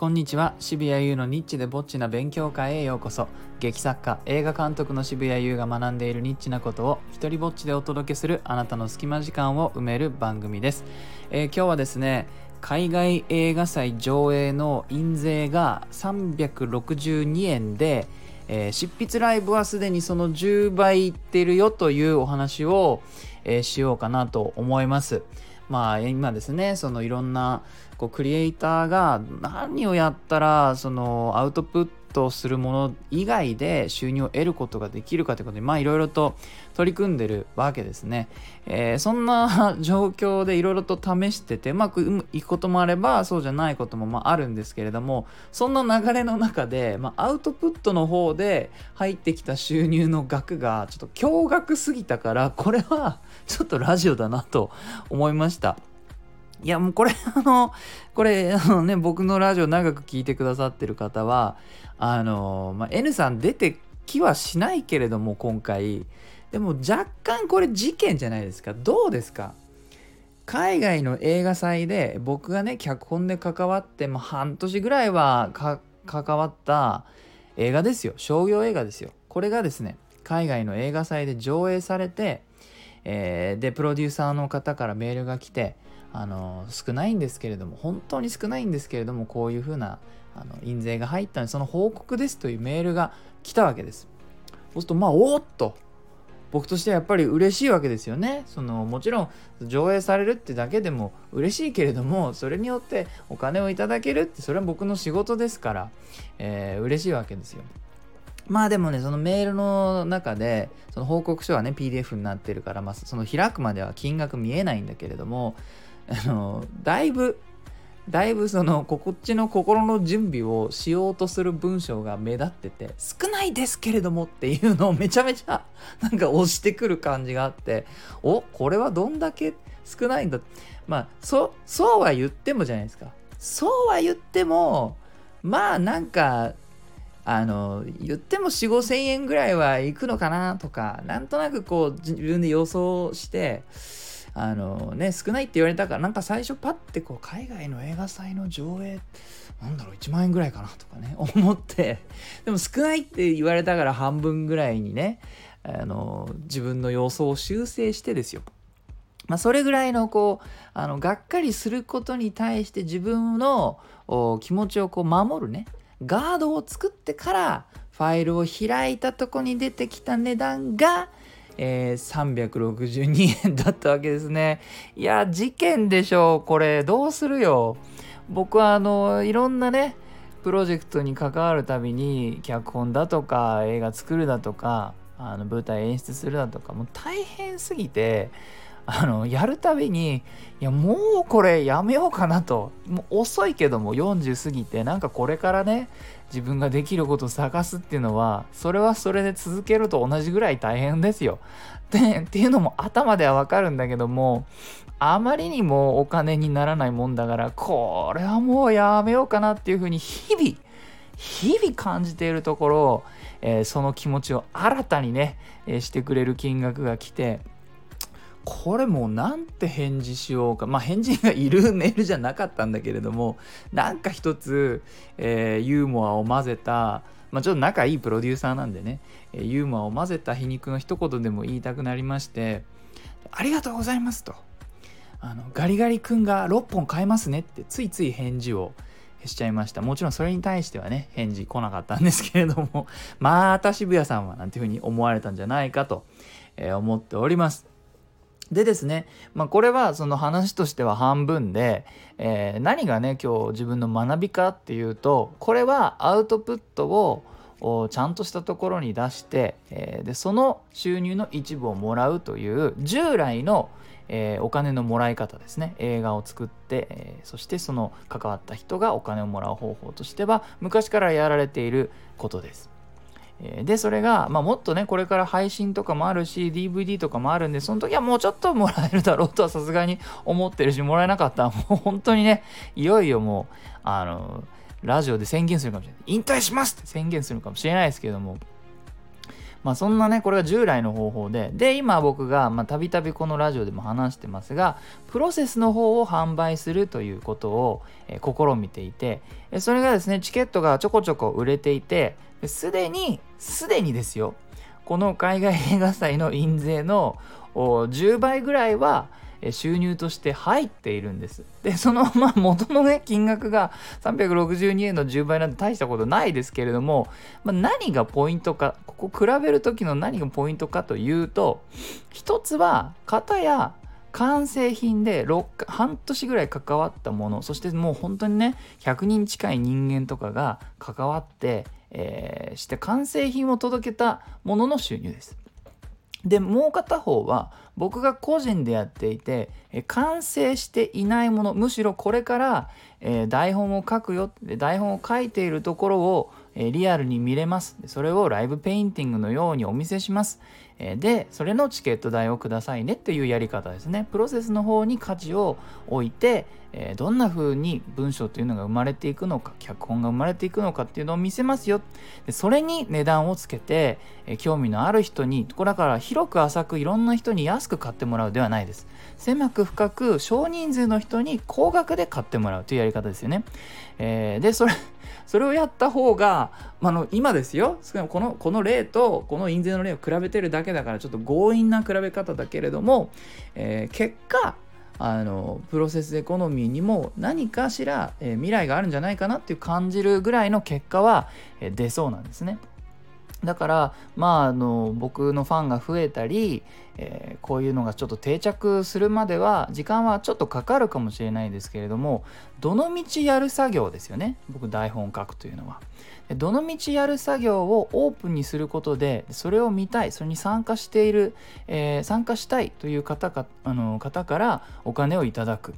こんにちは。渋谷優のニッチでぼっちな勉強会へようこそ。劇作家映画監督の渋谷優が学んでいるニッチなことを一人ぼっちでお届けするあなたの隙間時間を埋める番組です、えー今日はですね海外映画祭上映の印税が362円で、えー執筆ライブはすでにその10倍いってるよというお話を、えーしようかなと思います。まあ今ですねそのいろんなこうクリエイターが何をやったらそのアウトプットするもの以外で収入を得ることができるかということでまあいろいろと取り組んでるわけですね、えーそんな 状況でいろいろと試しててうまくいくこともあればそうじゃないこともまああるんですけれどもそんな流れの中で、まあ、アウトプットの方で入ってきた収入の額がちょっと驚愕すぎたからこれはちょっとラジオだなと思いました。いやもうこれ あのこれ あのね僕のラジオ長く聞いてくださってる方はあの、まあ、N さん出てきはしないけれども今回でも若干これ事件じゃないですか。どうですか？海外の映画祭で僕がね脚本で関わってもう半年ぐらいは関わった映画ですよ。商業映画ですよ。これがですね海外の映画祭で上映されて、えーでプロデューサーの方からメールが来てあの少ないんですけれども本当に少ないんですけれどもこういうふうなあの印税が入ったのでその報告ですというメールが来たわけです。そうするとまあおっと僕としてはやっぱり嬉しいわけですよね。そのもちろん上映されるってだけでも嬉しいけれどもそれによってお金をいただけるってそれは僕の仕事ですから、えー嬉しいわけですよ。まあでもねそのメールの中でその報告書はね PDF になってるから、まあ、その開くまでは金額見えないんだけれどもあのだいぶだいぶそのこっちの心の準備をしようとする文章が目立ってて少ないですけれどもっていうのをめちゃめちゃ なんか押してくる感じがあっておこれはどんだけ少ないんだまあそそうは言ってもじゃないですか。そうは言ってもまあなんかあの言っても4 5千円ぐらいはいくのかなとかなんとなくこう自分で予想してあのね少ないって言われたからなんか最初パッてこう海外の映画祭の上映なんだろう1万円ぐらいかなとかね 思って。でも少ないって言われたから半分ぐらいにねあの自分の予想を修正してですよ。まあ、それぐらいのこうあのがっかりすることに対して自分の気持ちをこう守るねガードを作ってからファイルを開いたとこに出てきた値段が、えー362円だったわけですね。いや事件でしょうこれどうするよ。僕はあのいろんなねプロジェクトに関わるたびに脚本だとか映画作るだとかあの舞台演出するだとかもう大変すぎてあのやるたびにいやもうこれやめようかなともう遅いけども40過ぎてなんかこれからね自分ができることを探すっていうのはそれはそれで続けると同じぐらい大変ですよ。でっていうのも頭ではわかるんだけどもあまりにもお金にならないもんだからこれはもうやめようかなっていうふうに日々日々感じているところを、えーその気持ちを新たにね、えーしてくれる金額が来てこれもうなんて返事しようか。まあ返事がいる メールじゃなかったんだけれどもなんか一つ、えーユーモアを混ぜたまあちょっと仲いいプロデューサーなんでね、えーユーモアを混ぜた皮肉の一言でも言いたくなりましてありがとうございますと。あのガリガリ君が6本買えますねってついつい返事をしちゃいました。もちろんそれに対してはね返事来なかったんですけれどもまた渋谷さんはなんていうふうに思われたんじゃないかと、え思っております。でですね、まあ、これはその話としては半分で、えー何がね今日自分の学びかっていうとこれはアウトプットをちゃんとしたところに出して、えーでその収入の一部をもらうという従来の、えーお金のもらい方ですね映画を作って、えーそしてその関わった人がお金をもらう方法としては昔からやられていることです。でそれが、まあ、もっとねこれから配信とかもあるし DVD とかもあるんでその時はもうちょっともらえるだろうとはさすがに思ってるしもらえなかったらもう本当にねいよいよもうあのラジオで宣言するかもしれない。引退しますって宣言するかもしれないですけどもまあそんなねこれが従来の方法でで今僕がたびたびこのラジオでも話してますがプロセスの方を販売するということを、えー、試みていてそれがですねチケットがちょこちょこ売れていてすでにすでにですよ。この海外映画祭の印税の10倍ぐらいは収入として入っているんです。で、そのまあ元のね、金額が362円の10倍なんて大したことないですけれども、まあ、何がポイントか、ここ比べる時の何がポイントかというと、一つは、型や完成品で6半年ぐらい関わったものそしてもう本当にね100人近い人間とかが関わって、えー、して完成品を届けたものの収入です。でもう片方は僕が個人でやっていて完成していないものむしろこれから、え、台本を書くよ台本を書いているところを、え、リアルに見れます。それをライブペインティングのようにお見せします、え、でそれのチケット代をくださいねっていうやり方ですね。プロセスの方に価値を置いて、えどんな風に文章というのが生まれていくのか脚本が生まれていくのかっていうのを見せますよ。でそれに値段をつけて、え興味のある人にこれだから広く浅くいろんな人に安く買ってもらうではないです。狭く深く少人数の人に高額で買ってもらうというやり方ですよね、えー、でそれ それをやった方が、まあの今ですよ。このこの例とこの印税の例を比べてるだけだからちょっと強引な比べ方だけれども、え、結果あのプロセスエコノミーにも何かしら、え、未来があるんじゃないかなっていう感じるぐらいの結果は、え、出そうなんですね。だからまああの僕のファンが増えたり、えー、こういうのがちょっと定着するまでは時間はちょっとかかるかもしれないですけれどもどのみちやる作業ですよね僕台本書くというのは。どのみちやる作業をオープンにすることでそれを見たいそれに参加している、えー、参加したいという方かあの方からお金をいただく。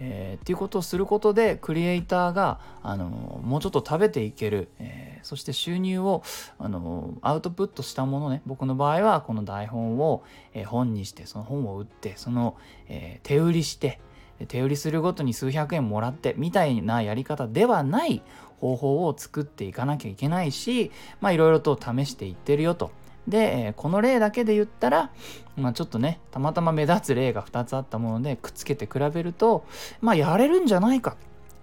えー、っていうことをすることでクリエイターがあのもうちょっと食べていける、えー、そして収入をあのアウトプットしたものね僕の場合はこの台本を、えー、本にしてその本を売ってその、え手売りして手売りするごとに数百円もらってみたいなやり方ではない方法を作っていかなきゃいけないしまあいろいろと試していってるよと。で、この例だけで言ったら、まあ、ちょっとねたまたま目立つ例が2つあったものでくっつけて比べるとまあやれるんじゃないか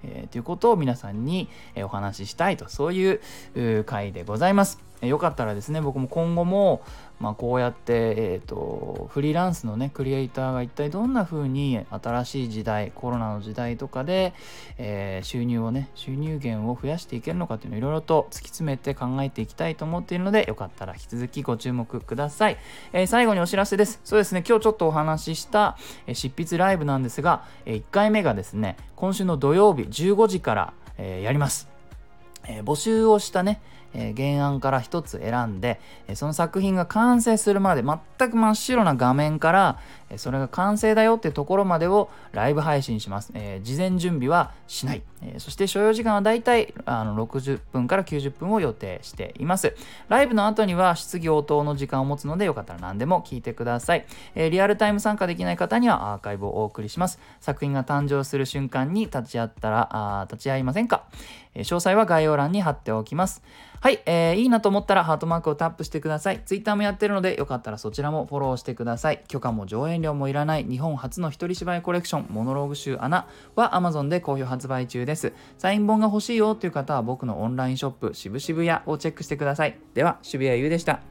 えー、ということを皆さんに、えお話ししたいとそういう回でございます。よかったらですね僕も今後も、まあ、こうやって、えーと、フリーランスのねクリエイターが一体どんな風に新しい時代コロナの時代とかで、えー、収入をね収入源を増やしていけるのかっていうのをいろいろと突き詰めて考えていきたいと思っているのでよかったら引き続きご注目ください、えー、最後にお知らせです。そうですね今日ちょっとお話しした、えー、執筆ライブなんですが、え1回目がですね今週の土曜日15時から、えやります。え、募集をしたね、えー、原案から一つ選んで、え、その作品が完成するまで全く真っ白な画面から、それが完成だよっていうところまでをライブ配信します。え事前準備はしない。えそして所要時間はだいたいあの60分から90分を予定しています。ライブの後には質疑応答の時間を持つのでよかったら何でも聞いてください。えリアルタイム参加できない方にはアーカイブをお送りします。作品が誕生する瞬間に立ち会ったらあ立ち会いませんか、え詳細は概要欄に貼っておきます。はい、えー、いいなと思ったらハートマークをタップしてください。Twitter もやってるので、よかったらそちらもフォローしてください。許可も上演料もいらない日本初の一人芝居コレクション、モノローグ集穴は Amazon で好評発売中です。サイン本が欲しいよという方は僕のオンラインショップ、渋々屋をチェックしてください。では、渋谷優でした。